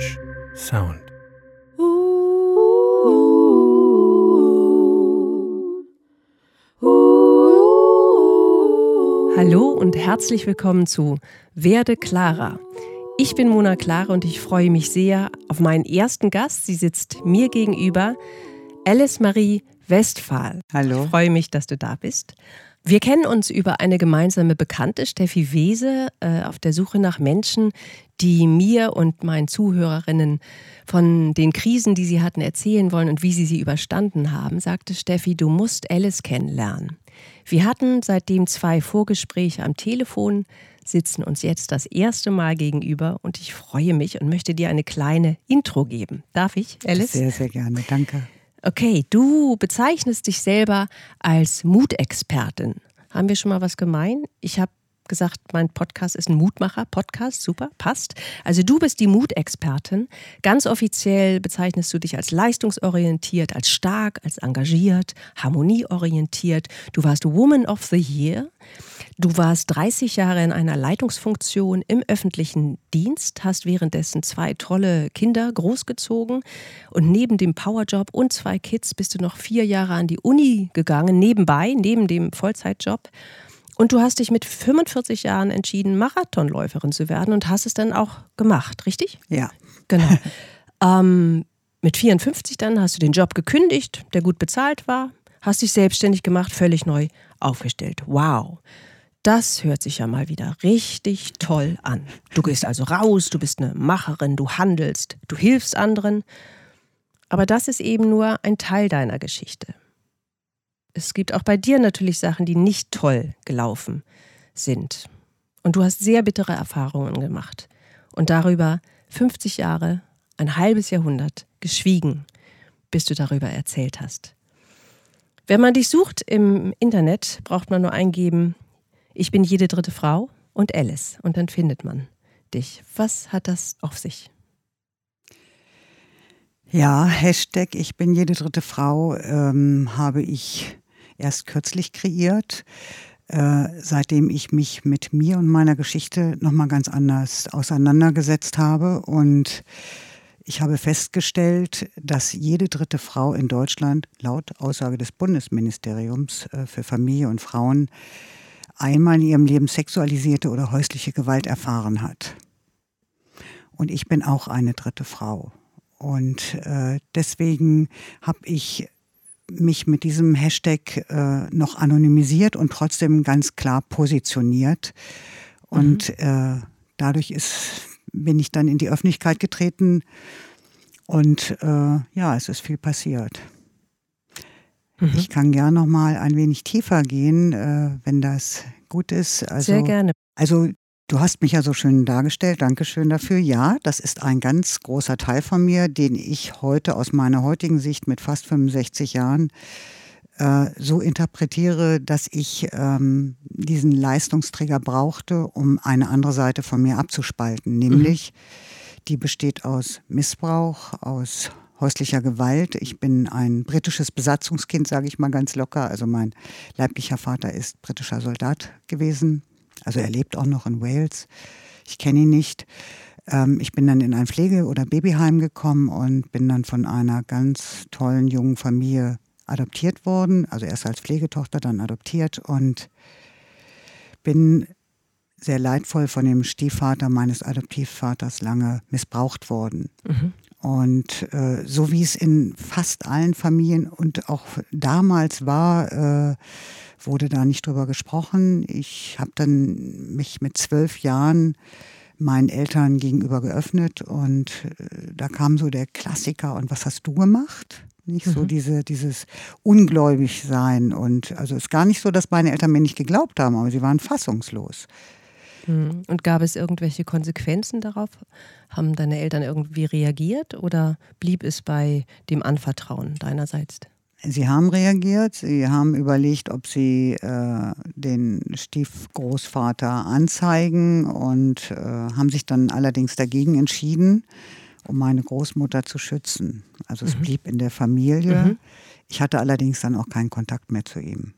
Strange Sound. Hallo und herzlich willkommen zu Werde Clara. Ich bin Mona Clara und ich freue mich sehr auf meinen ersten Gast. Sie sitzt mir gegenüber, Alice Marie Westphal. Hallo. Ich freue mich, dass du da bist. Wir kennen uns über eine gemeinsame Bekannte, Steffi Wese, äh, auf der Suche nach Menschen, die mir und meinen Zuhörerinnen von den Krisen, die sie hatten, erzählen wollen und wie sie sie überstanden haben, sagte Steffi, du musst Alice kennenlernen. Wir hatten seitdem zwei Vorgespräche am Telefon, sitzen uns jetzt das erste Mal gegenüber und ich freue mich und möchte dir eine kleine Intro geben. Darf ich, Alice? Sehr, sehr gerne. Danke. Okay, du bezeichnest dich selber als Mutexpertin. Haben wir schon mal was gemein? Ich habe gesagt, mein Podcast ist ein Mutmacher-Podcast. Super, passt. Also du bist die Mutexpertin. Ganz offiziell bezeichnest du dich als leistungsorientiert, als stark, als engagiert, harmonieorientiert. Du warst Woman of the Year. Du warst 30 Jahre in einer Leitungsfunktion im öffentlichen Dienst, hast währenddessen zwei tolle Kinder großgezogen und neben dem Powerjob und zwei Kids bist du noch vier Jahre an die Uni gegangen, nebenbei, neben dem Vollzeitjob. Und du hast dich mit 45 Jahren entschieden, Marathonläuferin zu werden und hast es dann auch gemacht, richtig? Ja. Genau. ähm, mit 54 dann hast du den Job gekündigt, der gut bezahlt war, hast dich selbstständig gemacht, völlig neu aufgestellt. Wow. Das hört sich ja mal wieder richtig toll an. Du gehst also raus, du bist eine Macherin, du handelst, du hilfst anderen. Aber das ist eben nur ein Teil deiner Geschichte. Es gibt auch bei dir natürlich Sachen, die nicht toll gelaufen sind. Und du hast sehr bittere Erfahrungen gemacht. Und darüber 50 Jahre, ein halbes Jahrhundert geschwiegen, bis du darüber erzählt hast. Wenn man dich sucht im Internet, braucht man nur eingeben, ich bin jede dritte Frau und Alice. Und dann findet man dich. Was hat das auf sich? Ja, Hashtag Ich bin jede dritte Frau ähm, habe ich erst kürzlich kreiert, äh, seitdem ich mich mit mir und meiner Geschichte nochmal ganz anders auseinandergesetzt habe. Und ich habe festgestellt, dass jede dritte Frau in Deutschland laut Aussage des Bundesministeriums äh, für Familie und Frauen einmal in ihrem Leben sexualisierte oder häusliche Gewalt erfahren hat. Und ich bin auch eine dritte Frau. Und äh, deswegen habe ich mich mit diesem Hashtag äh, noch anonymisiert und trotzdem ganz klar positioniert. Und mhm. äh, dadurch ist, bin ich dann in die Öffentlichkeit getreten und äh, ja, es ist viel passiert. Mhm. Ich kann gern noch mal ein wenig tiefer gehen, äh, wenn das gut ist. Also, Sehr gerne. Also Du hast mich ja so schön dargestellt, Dankeschön dafür. Ja, das ist ein ganz großer Teil von mir, den ich heute aus meiner heutigen Sicht mit fast 65 Jahren äh, so interpretiere, dass ich ähm, diesen Leistungsträger brauchte, um eine andere Seite von mir abzuspalten, nämlich mhm. die besteht aus Missbrauch, aus häuslicher Gewalt. Ich bin ein britisches Besatzungskind, sage ich mal ganz locker. Also mein leiblicher Vater ist britischer Soldat gewesen also er lebt auch noch in Wales. Ich kenne ihn nicht. Ähm, ich bin dann in ein Pflege- oder Babyheim gekommen und bin dann von einer ganz tollen jungen Familie adoptiert worden. Also erst als Pflegetochter, dann adoptiert und bin sehr leidvoll von dem Stiefvater meines Adoptivvaters lange missbraucht worden. Mhm. Und äh, so wie es in fast allen Familien und auch damals war, äh, wurde da nicht drüber gesprochen. Ich habe dann mich mit zwölf Jahren meinen Eltern gegenüber geöffnet und äh, da kam so der Klassiker und was hast du gemacht? Nicht mhm. so diese, dieses ungläubig sein und also es ist gar nicht so, dass meine Eltern mir nicht geglaubt haben, aber sie waren fassungslos. Und gab es irgendwelche Konsequenzen darauf? Haben deine Eltern irgendwie reagiert oder blieb es bei dem Anvertrauen deinerseits? Sie haben reagiert, sie haben überlegt, ob sie äh, den Stiefgroßvater anzeigen und äh, haben sich dann allerdings dagegen entschieden, um meine Großmutter zu schützen. Also es mhm. blieb in der Familie. Mhm. Ich hatte allerdings dann auch keinen Kontakt mehr zu ihm.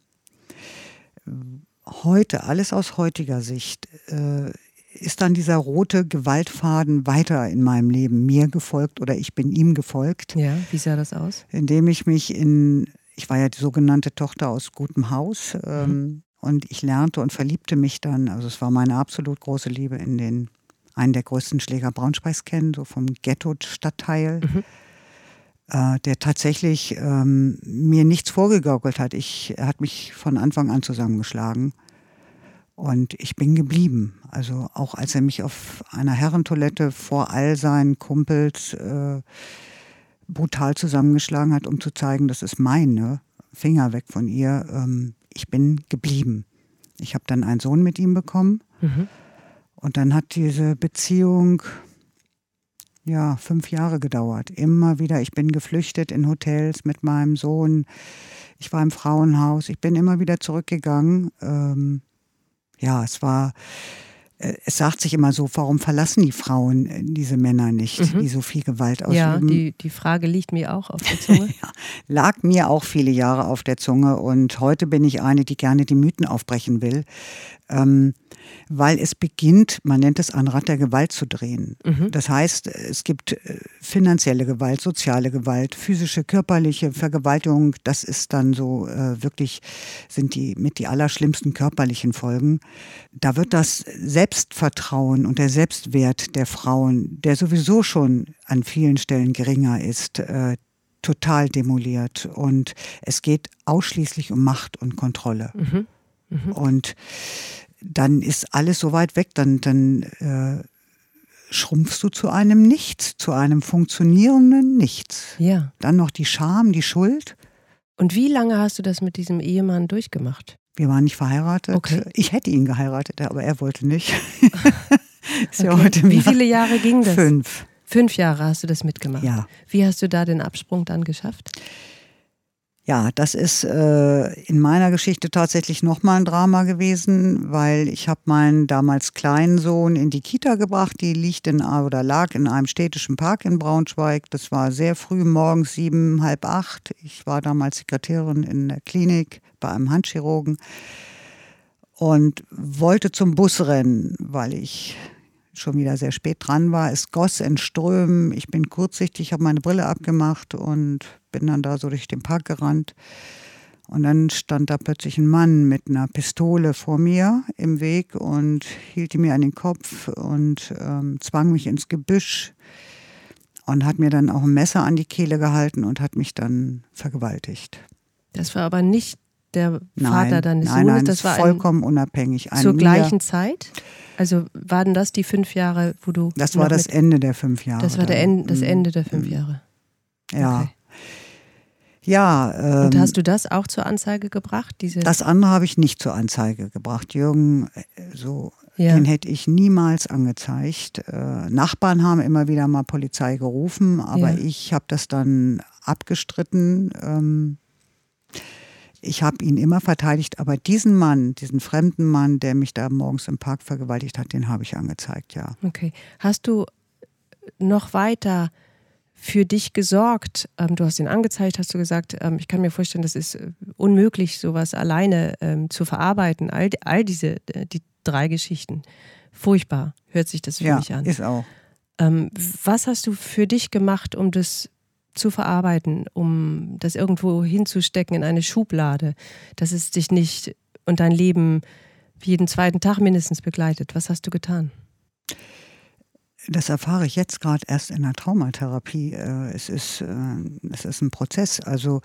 Heute, alles aus heutiger Sicht, äh, ist dann dieser rote Gewaltfaden weiter in meinem Leben mir gefolgt oder ich bin ihm gefolgt. Ja, wie sah das aus? Indem ich mich in, ich war ja die sogenannte Tochter aus gutem Haus ähm, mhm. und ich lernte und verliebte mich dann, also es war meine absolut große Liebe in den, einen der größten Schläger Braunschweigs kennen, so vom Ghetto-Stadtteil. Mhm äh, der tatsächlich ähm, mir nichts vorgegaukelt hat. Ich, er hat mich von Anfang an zusammengeschlagen. Und ich bin geblieben. Also auch als er mich auf einer Herrentoilette vor all seinen Kumpels äh, brutal zusammengeschlagen hat, um zu zeigen, das ist meine, Finger weg von ihr. Ähm, ich bin geblieben. Ich habe dann einen Sohn mit ihm bekommen. Mhm. Und dann hat diese Beziehung ja fünf Jahre gedauert. Immer wieder. Ich bin geflüchtet in Hotels mit meinem Sohn. Ich war im Frauenhaus. Ich bin immer wieder zurückgegangen. Ähm, ja, es war, äh, es sagt sich immer so, warum verlassen die Frauen äh, diese Männer nicht, mhm. die so viel Gewalt ausüben? Ja, die, die Frage liegt mir auch auf der Zunge. ja, lag mir auch viele Jahre auf der Zunge und heute bin ich eine, die gerne die Mythen aufbrechen will. Ähm, weil es beginnt, man nennt es ein Rad der Gewalt zu drehen. Mhm. Das heißt, es gibt äh, finanzielle Gewalt, soziale Gewalt, physische, körperliche Vergewaltigung. Das ist dann so äh, wirklich, sind die mit die allerschlimmsten körperlichen Folgen. Da wird das Selbstvertrauen und der Selbstwert der Frauen, der sowieso schon an vielen Stellen geringer ist, äh, total demoliert. Und es geht ausschließlich um Macht und Kontrolle. Mhm. Mhm. Und dann ist alles so weit weg, dann, dann äh, schrumpfst du zu einem Nichts, zu einem funktionierenden Nichts. Ja. Dann noch die Scham, die Schuld. Und wie lange hast du das mit diesem Ehemann durchgemacht? Wir waren nicht verheiratet. Okay. Ich hätte ihn geheiratet, aber er wollte nicht. okay. ja wie viele Jahre ging das? Fünf. Fünf Jahre hast du das mitgemacht. Ja. Wie hast du da den Absprung dann geschafft? Ja, das ist äh, in meiner Geschichte tatsächlich nochmal ein Drama gewesen, weil ich habe meinen damals kleinen Sohn in die Kita gebracht. Die liegt in oder lag in einem städtischen Park in Braunschweig. Das war sehr früh morgens, sieben, halb acht. Ich war damals Sekretärin in der Klinik bei einem Handchirurgen und wollte zum Bus rennen, weil ich schon wieder sehr spät dran war. Es goss in Strömen. Ich bin kurzsichtig, habe meine Brille abgemacht und bin dann da so durch den Park gerannt. Und dann stand da plötzlich ein Mann mit einer Pistole vor mir im Weg und hielt die mir an den Kopf und ähm, zwang mich ins Gebüsch und hat mir dann auch ein Messer an die Kehle gehalten und hat mich dann vergewaltigt. Das war aber nicht der Vater nein, deines nein, Sohnes? Nein, das war vollkommen unabhängig. Zur gleichen Zeit? Also waren das die fünf Jahre, wo du. Das war das Ende der fünf Jahre. Das war der en das mhm. Ende der fünf. Jahre. Ja. Okay. Ja. Ähm, Und hast du das auch zur Anzeige gebracht? Diese das andere habe ich nicht zur Anzeige gebracht. Jürgen, äh, so, ja. den hätte ich niemals angezeigt. Äh, Nachbarn haben immer wieder mal Polizei gerufen, aber ja. ich habe das dann abgestritten. Ähm, ich habe ihn immer verteidigt, aber diesen Mann, diesen fremden Mann, der mich da morgens im Park vergewaltigt hat, den habe ich angezeigt, ja. Okay. Hast du noch weiter für dich gesorgt? Ähm, du hast ihn angezeigt, hast du gesagt, ähm, ich kann mir vorstellen, das ist äh, unmöglich, sowas alleine ähm, zu verarbeiten. All, all diese, äh, die drei Geschichten. Furchtbar hört sich das für ja, mich an. Ist auch. Ähm, was hast du für dich gemacht, um das zu verarbeiten, um das irgendwo hinzustecken in eine Schublade, dass es dich nicht und dein Leben jeden zweiten Tag mindestens begleitet. Was hast du getan? Das erfahre ich jetzt gerade erst in der Traumatherapie. Äh, es ist, äh, es ist ein Prozess. Also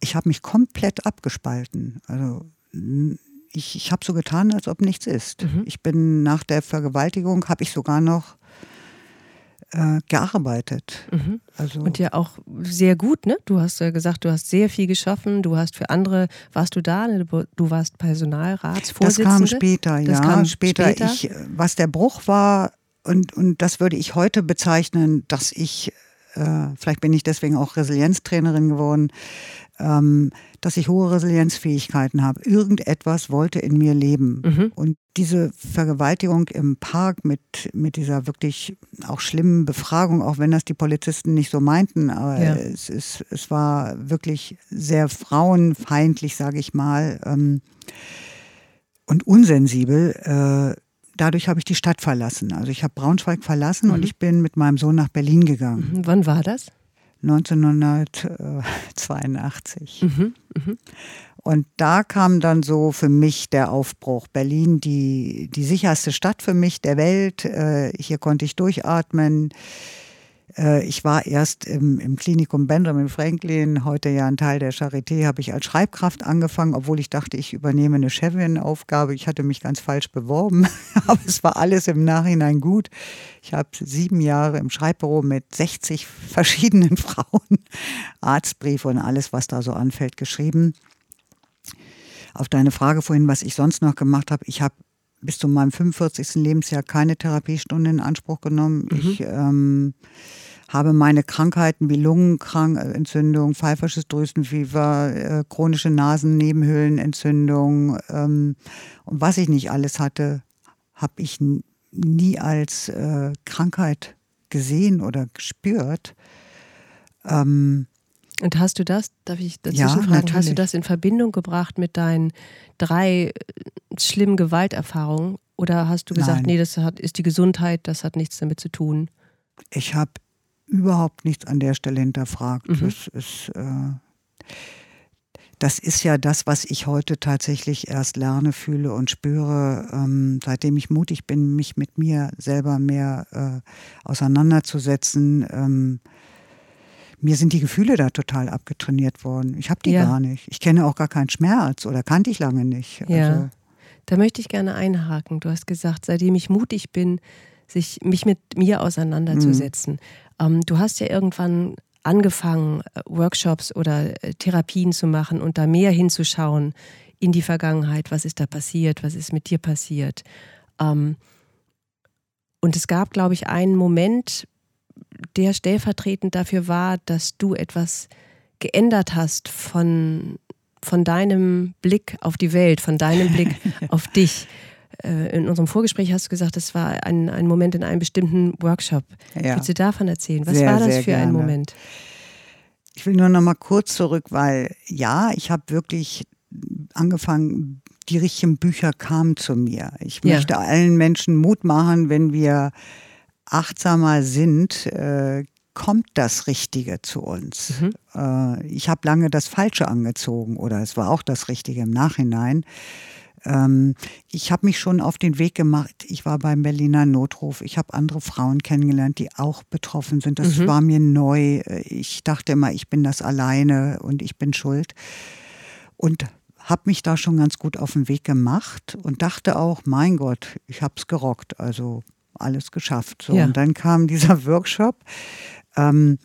ich habe mich komplett abgespalten. Also ich, ich habe so getan, als ob nichts ist. Mhm. Ich bin nach der Vergewaltigung, habe ich sogar noch äh, gearbeitet. Mhm. Also und ja auch sehr gut, ne? Du hast ja gesagt, du hast sehr viel geschaffen, du hast für andere, warst du da? Ne? Du warst Personalratsvorsitzende. Das kam später, das ja. Kam später. später. Ich, was der Bruch war, und, und das würde ich heute bezeichnen, dass ich, äh, vielleicht bin ich deswegen auch Resilienztrainerin geworden, ähm, dass ich hohe Resilienzfähigkeiten habe. Irgendetwas wollte in mir leben. Mhm. Und diese Vergewaltigung im Park mit, mit dieser wirklich auch schlimmen Befragung, auch wenn das die Polizisten nicht so meinten, aber ja. es, es, es war wirklich sehr frauenfeindlich, sage ich mal, ähm, und unsensibel. Äh, dadurch habe ich die Stadt verlassen. Also ich habe Braunschweig verlassen mhm. und ich bin mit meinem Sohn nach Berlin gegangen. Mhm. Wann war das? 1982. Mhm. Mhm. Und da kam dann so für mich der Aufbruch. Berlin, die, die sicherste Stadt für mich der Welt. Äh, hier konnte ich durchatmen. Äh, ich war erst im, im, Klinikum Benjamin Franklin, heute ja ein Teil der Charité, habe ich als Schreibkraft angefangen, obwohl ich dachte, ich übernehme eine Chefin-Aufgabe. Ich hatte mich ganz falsch beworben, aber es war alles im Nachhinein gut. Ich habe sieben Jahre im Schreibbüro mit 60 verschiedenen Frauen Arztbriefe und alles, was da so anfällt, geschrieben. Auf deine Frage vorhin, was ich sonst noch gemacht habe, ich habe bis zu meinem 45. Lebensjahr keine Therapiestunde in Anspruch genommen. Mhm. Ich ähm, habe meine Krankheiten wie Lungenentzündung, pfeifersches Drüsenfieber, äh, chronische Nasennebenhöhlenentzündung ähm, und was ich nicht alles hatte, habe ich nie als äh, Krankheit gesehen oder gespürt. Ähm, und hast du das, darf ich dazu ja, fragen, natürlich. hast du das in Verbindung gebracht mit deinen drei äh, schlimmen Gewalterfahrungen? Oder hast du gesagt, Nein. nee, das hat, ist die Gesundheit, das hat nichts damit zu tun? Ich habe überhaupt nichts an der Stelle hinterfragt. Mhm. Das, ist, äh, das ist ja das, was ich heute tatsächlich erst lerne, fühle und spüre, ähm, seitdem ich mutig bin, mich mit mir selber mehr äh, auseinanderzusetzen. Ähm, mir sind die Gefühle da total abgetrainiert worden. Ich habe die ja. gar nicht. Ich kenne auch gar keinen Schmerz oder kannte ich lange nicht. Ja. Also, da möchte ich gerne einhaken. Du hast gesagt, seitdem ich mutig bin, sich mich mit mir auseinanderzusetzen. Mhm. Ähm, du hast ja irgendwann angefangen, äh, Workshops oder äh, Therapien zu machen und da mehr hinzuschauen in die Vergangenheit. Was ist da passiert? Was ist mit dir passiert? Ähm, und es gab, glaube ich, einen Moment, der stellvertretend dafür war, dass du etwas geändert hast von, von deinem Blick auf die Welt, von deinem Blick auf dich. Äh, in unserem Vorgespräch hast du gesagt, das war ein, ein Moment in einem bestimmten Workshop. Ja. Willst du davon erzählen? Was sehr, war das für gerne. ein Moment? Ich will nur noch mal kurz zurück, weil ja, ich habe wirklich angefangen, die richtigen Bücher kamen zu mir. Ich ja. möchte allen Menschen Mut machen, wenn wir achtsamer sind, äh, kommt das Richtige zu uns. Mhm. Äh, ich habe lange das Falsche angezogen oder es war auch das Richtige im Nachhinein. Ähm, ich habe mich schon auf den Weg gemacht. Ich war beim Berliner Notruf. Ich habe andere Frauen kennengelernt, die auch betroffen sind. Das mhm. war mir neu. Ich dachte immer, ich bin das alleine und ich bin schuld. Und habe mich da schon ganz gut auf den Weg gemacht und dachte auch, mein Gott, ich habe es gerockt. Also alles geschafft. So, ja. Und dann kam dieser Workshop. Ähm,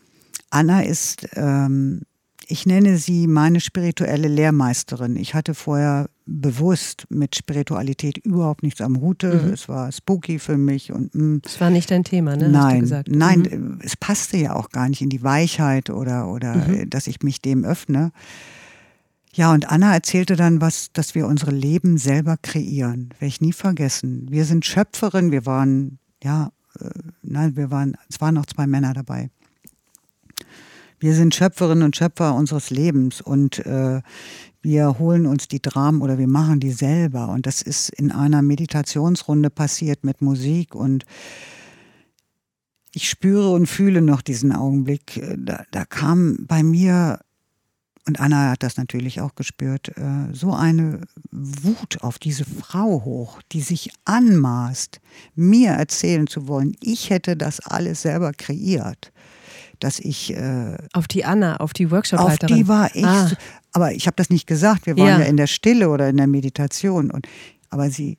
Anna ist, ähm, ich nenne sie meine spirituelle Lehrmeisterin. Ich hatte vorher bewusst mit Spiritualität überhaupt nichts am Hute. Mhm. Es war spooky für mich und mm. es war nicht dein Thema, ne? Nein, nein, mhm. es passte ja auch gar nicht in die Weichheit oder oder mhm. dass ich mich dem öffne. Ja, und Anna erzählte dann was, dass wir unsere Leben selber kreieren. Werde ich nie vergessen. Wir sind Schöpferin, wir waren ja, äh, nein, wir waren, es waren noch zwei Männer dabei. Wir sind Schöpferinnen und Schöpfer unseres Lebens und äh, wir holen uns die Dramen oder wir machen die selber. Und das ist in einer Meditationsrunde passiert mit Musik und ich spüre und fühle noch diesen Augenblick. Äh, da, da kam bei mir und Anna hat das natürlich auch gespürt, äh, so eine Wut auf diese Frau hoch, die sich anmaßt, mir erzählen zu wollen, ich hätte das alles selber kreiert. Dass ich. Äh, auf die Anna, auf die workshop Auf die war ich. Ah. Aber ich habe das nicht gesagt. Wir waren ja. ja in der Stille oder in der Meditation. Und, aber sie,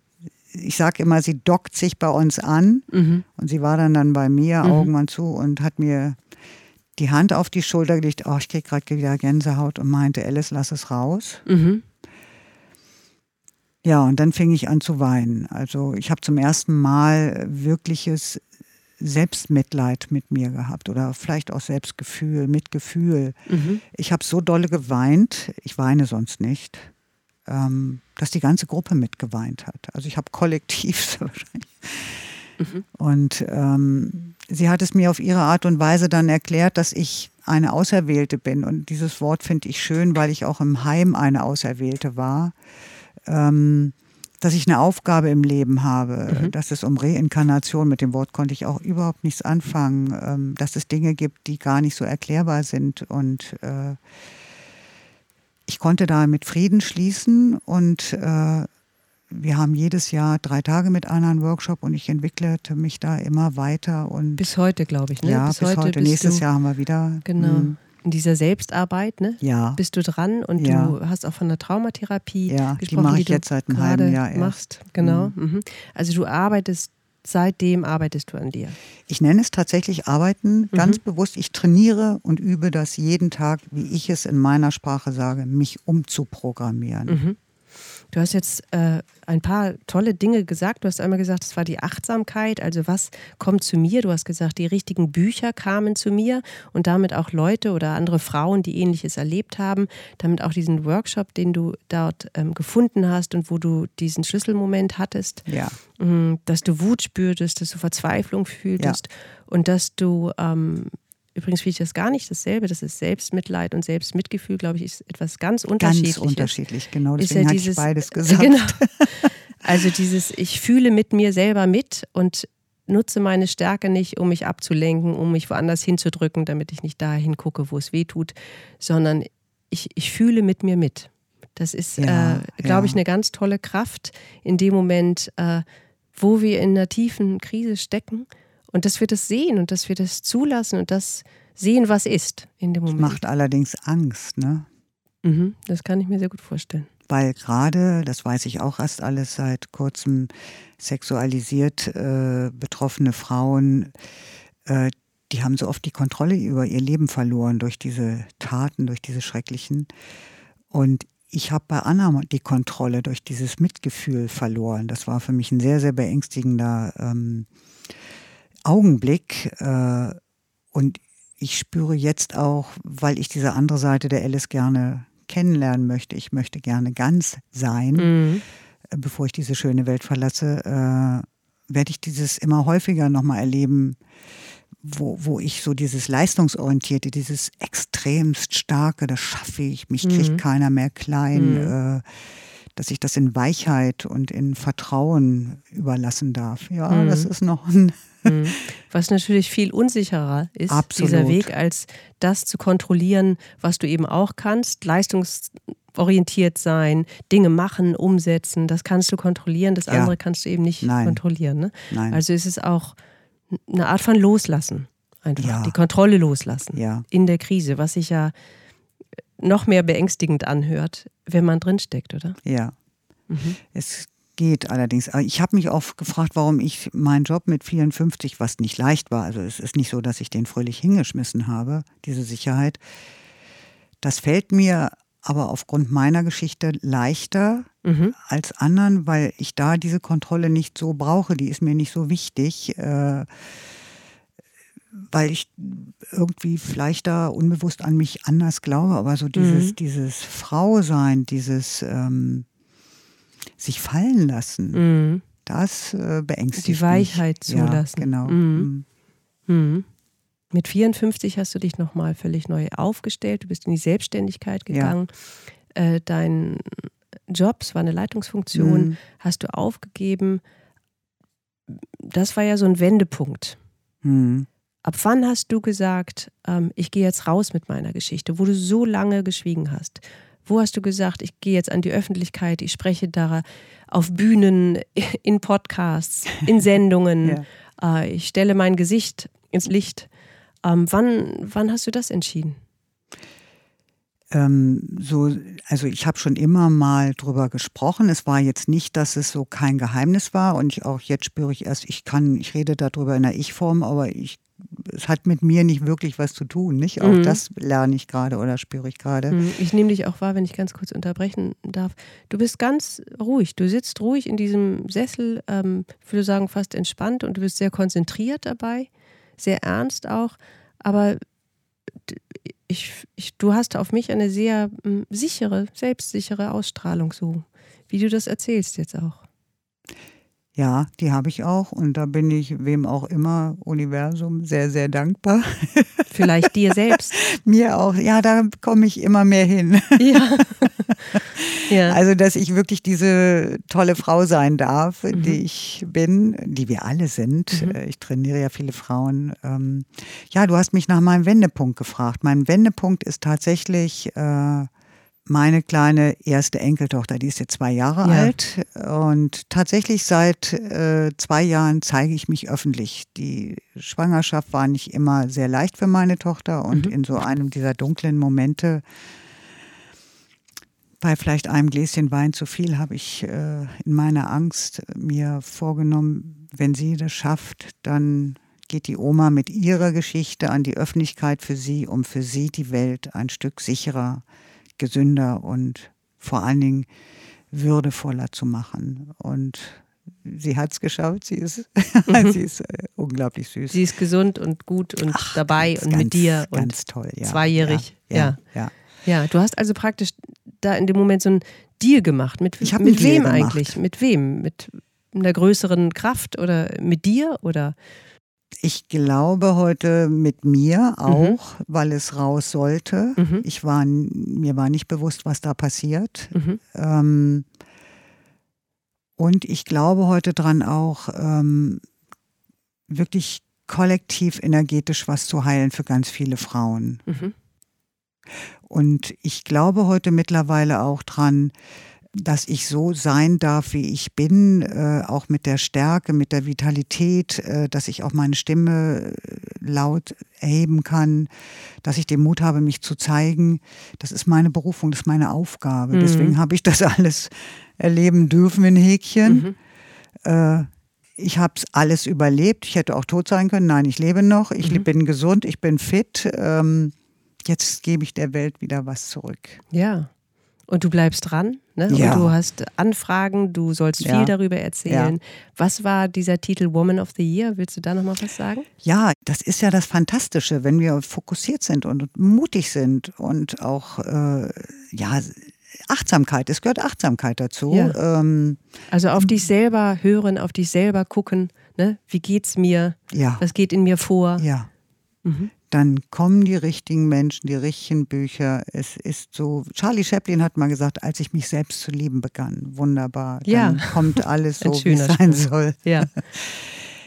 ich sage immer, sie dockt sich bei uns an mhm. und sie war dann dann bei mir, mhm. Augen zu und hat mir die Hand auf die Schulter gelegt, oh, ich kriege gerade wieder Gänsehaut und meinte, Alice, lass es raus. Mhm. Ja, und dann fing ich an zu weinen. Also ich habe zum ersten Mal wirkliches Selbstmitleid mit mir gehabt oder vielleicht auch Selbstgefühl, Mitgefühl. Mhm. Ich habe so dolle geweint, ich weine sonst nicht, ähm, dass die ganze Gruppe mitgeweint hat. Also ich habe kollektiv wahrscheinlich. Mhm. Und ähm, sie hat es mir auf ihre Art und Weise dann erklärt, dass ich eine Auserwählte bin. Und dieses Wort finde ich schön, weil ich auch im Heim eine Auserwählte war. Ähm, dass ich eine Aufgabe im Leben habe, mhm. dass es um Reinkarnation, mit dem Wort konnte ich auch überhaupt nichts anfangen, ähm, dass es Dinge gibt, die gar nicht so erklärbar sind. Und äh, ich konnte da mit Frieden schließen und äh, wir haben jedes Jahr drei Tage mit einer einen Workshop und ich entwickelte mich da immer weiter. Und bis heute, glaube ich, ne? Ja, bis, bis heute. heute. Nächstes Jahr haben wir wieder. Genau. Hm, in dieser Selbstarbeit, ne? Ja. Bist du dran und ja. du hast auch von der Traumatherapie ja, gesprochen, die mache ich jetzt seit einem halben Jahr erst. machst. Genau. Mhm. Mhm. Also du arbeitest seitdem arbeitest du an dir? Ich nenne es tatsächlich Arbeiten, mhm. ganz bewusst. Ich trainiere und übe das jeden Tag, wie ich es in meiner Sprache sage, mich umzuprogrammieren. Mhm. Du hast jetzt äh, ein paar tolle Dinge gesagt. Du hast einmal gesagt, es war die Achtsamkeit. Also was kommt zu mir? Du hast gesagt, die richtigen Bücher kamen zu mir und damit auch Leute oder andere Frauen, die ähnliches erlebt haben. Damit auch diesen Workshop, den du dort ähm, gefunden hast und wo du diesen Schlüsselmoment hattest. Ja. Mhm, dass du Wut spürtest, dass du Verzweiflung fühltest ja. und dass du ähm, Übrigens finde ich das gar nicht dasselbe. Das ist Selbstmitleid und Selbstmitgefühl, glaube ich, ist etwas ganz Unterschiedliches. Ganz unterschiedlich, genau. Deswegen ja dieses, hatte ich beides gesagt. Genau. Also dieses, ich fühle mit mir selber mit und nutze meine Stärke nicht, um mich abzulenken, um mich woanders hinzudrücken, damit ich nicht dahin gucke, wo es weh tut, sondern ich, ich fühle mit mir mit. Das ist, ja, äh, glaube ja. ich, eine ganz tolle Kraft in dem Moment, äh, wo wir in einer tiefen Krise stecken und dass wir das sehen und dass wir das zulassen und das sehen, was ist in dem Moment. Das macht allerdings Angst, ne? Mhm, das kann ich mir sehr gut vorstellen. Weil gerade, das weiß ich auch erst alles seit kurzem, sexualisiert äh, betroffene Frauen, äh, die haben so oft die Kontrolle über ihr Leben verloren durch diese Taten, durch diese schrecklichen. Und ich habe bei Anna die Kontrolle durch dieses Mitgefühl verloren. Das war für mich ein sehr, sehr beängstigender ähm, Augenblick. Äh, und ich spüre jetzt auch, weil ich diese andere Seite der Alice gerne kennenlernen möchte, ich möchte gerne ganz sein, mhm. Äh, bevor ich diese schöne Welt verlasse, äh, werde ich dieses immer häufiger nochmal erleben, wo, wo ich so dieses Leistungsorientierte, dieses extremst starke, das schaffe ich, mich kriegt mhm. keiner mehr klein, mhm. äh, dass ich das in Weichheit und in Vertrauen überlassen darf. Ja, mhm. das ist noch ein. Mhm. Was natürlich viel unsicherer ist, Absolut. dieser Weg, als das zu kontrollieren, was du eben auch kannst. Leistungsorientiert sein, Dinge machen, umsetzen, das kannst du kontrollieren, das andere kannst du eben nicht Nein. kontrollieren. Ne? Nein. Also ist es auch eine Art von Loslassen. Einfach ja. die Kontrolle loslassen ja. in der Krise, was sich ja noch mehr beängstigend anhört, wenn man drinsteckt, oder? Ja. Mhm. Es geht allerdings. Ich habe mich oft gefragt, warum ich meinen Job mit 54, was nicht leicht war, also es ist nicht so, dass ich den fröhlich hingeschmissen habe, diese Sicherheit. Das fällt mir aber aufgrund meiner Geschichte leichter mhm. als anderen, weil ich da diese Kontrolle nicht so brauche. Die ist mir nicht so wichtig. Äh, weil ich irgendwie vielleicht da unbewusst an mich anders glaube, aber so dieses, mhm. dieses Frausein, dieses ähm, sich fallen lassen, mhm. das äh, beängstigt Die Weichheit mich. zulassen. Ja, genau. Mhm. mhm. mhm. Mit 54 hast du dich nochmal völlig neu aufgestellt, du bist in die Selbstständigkeit gegangen. Ja. Äh, dein Job, es war eine Leitungsfunktion, mhm. hast du aufgegeben. Das war ja so ein Wendepunkt. Mhm. Ab wann hast du gesagt, ähm, ich gehe jetzt raus mit meiner Geschichte, wo du so lange geschwiegen hast? Wo hast du gesagt, ich gehe jetzt an die Öffentlichkeit, ich spreche da auf Bühnen, in Podcasts, in Sendungen, ja. äh, ich stelle mein Gesicht ins Licht. Ähm, wann, wann hast du das entschieden? Ähm, so, also ich habe schon immer mal drüber gesprochen. Es war jetzt nicht, dass es so kein Geheimnis war und ich, auch jetzt spüre ich erst, ich kann, ich rede darüber in der Ich-Form, aber ich es hat mit mir nicht wirklich was zu tun, nicht? Auch mhm. das lerne ich gerade oder spüre ich gerade. Mhm. Ich nehme dich auch wahr, wenn ich ganz kurz unterbrechen darf. Du bist ganz ruhig. Du sitzt ruhig in diesem Sessel, ähm, ich würde sagen fast entspannt und du bist sehr konzentriert dabei, sehr ernst auch. Aber ich, ich, du hast auf mich eine sehr sichere, selbstsichere Ausstrahlung, so wie du das erzählst jetzt auch. Ja, die habe ich auch und da bin ich wem auch immer, Universum, sehr, sehr dankbar. Vielleicht dir selbst. Mir auch. Ja, da komme ich immer mehr hin. ja. ja. Also, dass ich wirklich diese tolle Frau sein darf, mhm. die ich bin, die wir alle sind. Mhm. Äh, ich trainiere ja viele Frauen. Ähm, ja, du hast mich nach meinem Wendepunkt gefragt. Mein Wendepunkt ist tatsächlich äh, meine kleine erste Enkeltochter, die ist jetzt zwei Jahre ja. alt. Und tatsächlich seit äh, zwei Jahren zeige ich mich öffentlich. Die Schwangerschaft war nicht immer sehr leicht für meine Tochter und mhm. in so einem dieser dunklen Momente bei vielleicht einem Gläschen Wein zu viel habe ich äh, in meiner Angst mir vorgenommen, wenn sie das schafft, dann geht die Oma mit ihrer Geschichte an die Öffentlichkeit für sie, um für sie die Welt ein Stück sicherer, gesünder und vor allen Dingen würdevoller zu machen. Und sie hat es geschafft. Sie ist, mhm. sie ist äh, unglaublich süß. Sie ist gesund und gut und Ach, dabei ganz, und mit dir. Ganz und toll, ja. Zweijährig. Ja, ja, ja. ja. du hast also praktisch da in dem Moment so ein Deal gemacht. Mit, ich mit wem eigentlich? Mit wem? Mit einer größeren Kraft oder mit dir oder? Ich glaube heute mit mir auch, mhm. weil es raus sollte. Mhm. Ich war, mir war nicht bewusst, was da passiert. Mhm. Ähm, und ich glaube heute dran auch, ähm, wirklich kollektiv energetisch was zu heilen für ganz viele Frauen. Mhm. Und ich glaube heute mittlerweile auch dran, dass ich so sein darf, wie ich bin, äh, auch mit der Stärke, mit der Vitalität, äh, dass ich auch meine Stimme äh, laut erheben kann, dass ich den Mut habe, mich zu zeigen. Das ist meine Berufung, das ist meine Aufgabe. Mhm. Deswegen habe ich das alles erleben dürfen in Häkchen. Mhm. Äh, ich habe es alles überlebt. Ich hätte auch tot sein können. Nein, ich lebe noch. Ich mhm. bin gesund, ich bin fit. Ähm, jetzt gebe ich der Welt wieder was zurück. Ja. Und du bleibst dran, ne? Ja. Und du hast Anfragen, du sollst ja. viel darüber erzählen. Ja. Was war dieser Titel Woman of the Year? Willst du da nochmal was sagen? Ja, das ist ja das Fantastische, wenn wir fokussiert sind und mutig sind und auch, äh, ja, Achtsamkeit, es gehört Achtsamkeit dazu. Ja. Ähm, also auf dich selber hören, auf dich selber gucken, ne? wie geht's mir, ja. was geht in mir vor. Ja. Mhm dann kommen die richtigen Menschen, die richtigen Bücher. Es ist so, Charlie Chaplin hat mal gesagt, als ich mich selbst zu lieben begann, wunderbar, dann ja. kommt alles so, wie es sein soll. Ja.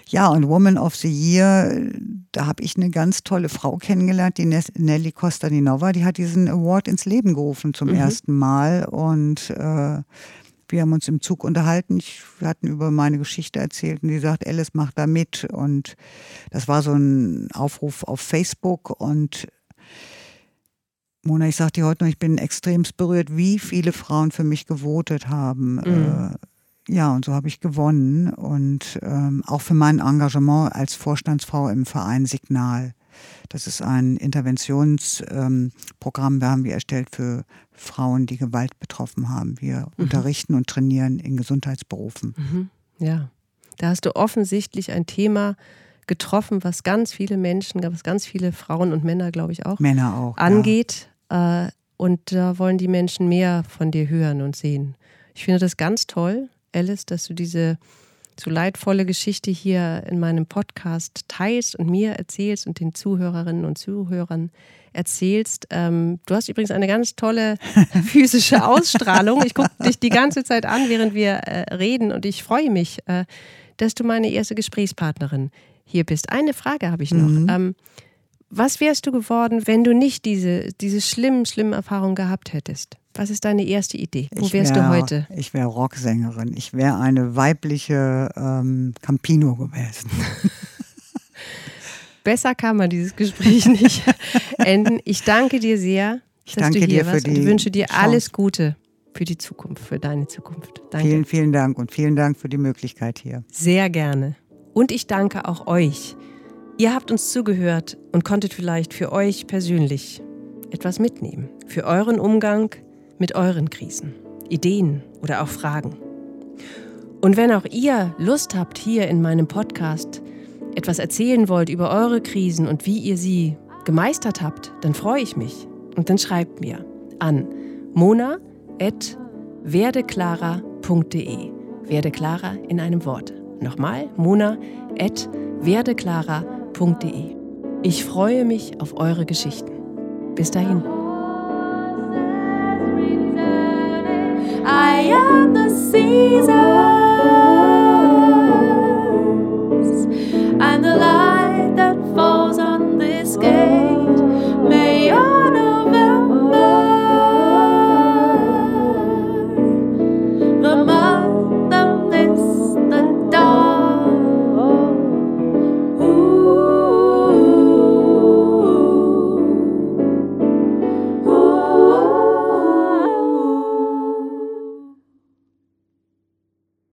Ja, und Woman of the Year, da habe ich eine ganz tolle Frau kennengelernt, die Nelly Costa Nova, die hat diesen Award ins Leben gerufen zum mhm. ersten Mal. Und äh, wir haben uns im Zug unterhalten. Ich, wir hatten über meine Geschichte erzählt und die sagt, Alice macht da mit. Und das war so ein Aufruf auf Facebook und Mona, ich sag dir heute noch, ich bin extremst berührt, wie viele Frauen für mich gewotet haben. Mhm. Äh, ja, und so habe ich gewonnen. Und ähm, auch für mein Engagement als Vorstandsfrau im Verein Signal. Das ist ein Interventionsprogramm, ähm, wir haben wir erstellt für Frauen, die Gewalt betroffen haben. Wir mhm. unterrichten und trainieren in Gesundheitsberufen. Mhm. Ja, da hast du offensichtlich ein Thema getroffen, was ganz viele Menschen, was ganz viele Frauen und Männer, glaube ich auch, Männer auch angeht. Ja. Äh, und da wollen die Menschen mehr von dir hören und sehen. Ich finde das ganz toll, Alice, dass du diese so leidvolle Geschichte hier in meinem Podcast teilst und mir erzählst und den Zuhörerinnen und Zuhörern erzählst. Ähm, du hast übrigens eine ganz tolle physische Ausstrahlung. Ich gucke dich die ganze Zeit an, während wir äh, reden und ich freue mich, äh, dass du meine erste Gesprächspartnerin hier bist. Eine Frage habe ich noch. Mhm. Ähm, was wärst du geworden, wenn du nicht diese, diese schlimmen, schlimmen Erfahrungen gehabt hättest? Was ist deine erste Idee? Wo wärst wär, du heute? Ich wäre Rocksängerin. Ich wäre eine weibliche ähm, Campino gewesen. Besser kann man dieses Gespräch nicht enden. Ich danke dir sehr, ich dass danke du hier dir warst. Für die ich wünsche dir Chance. alles Gute für die Zukunft, für deine Zukunft. Danke. Vielen, vielen Dank und vielen Dank für die Möglichkeit hier. Sehr gerne. Und ich danke auch euch. Ihr habt uns zugehört und konntet vielleicht für euch persönlich etwas mitnehmen. Für euren Umgang mit euren Krisen, Ideen oder auch Fragen. Und wenn auch ihr Lust habt, hier in meinem Podcast etwas erzählen wollt über eure Krisen und wie ihr sie gemeistert habt, dann freue ich mich. Und dann schreibt mir an mona.werdeklara.de. Werde Clara in einem Wort. Nochmal, mona.werdeklara.de. Ich freue mich auf eure Geschichten. Bis dahin. I am the Caesar's, and the light that falls on this gate.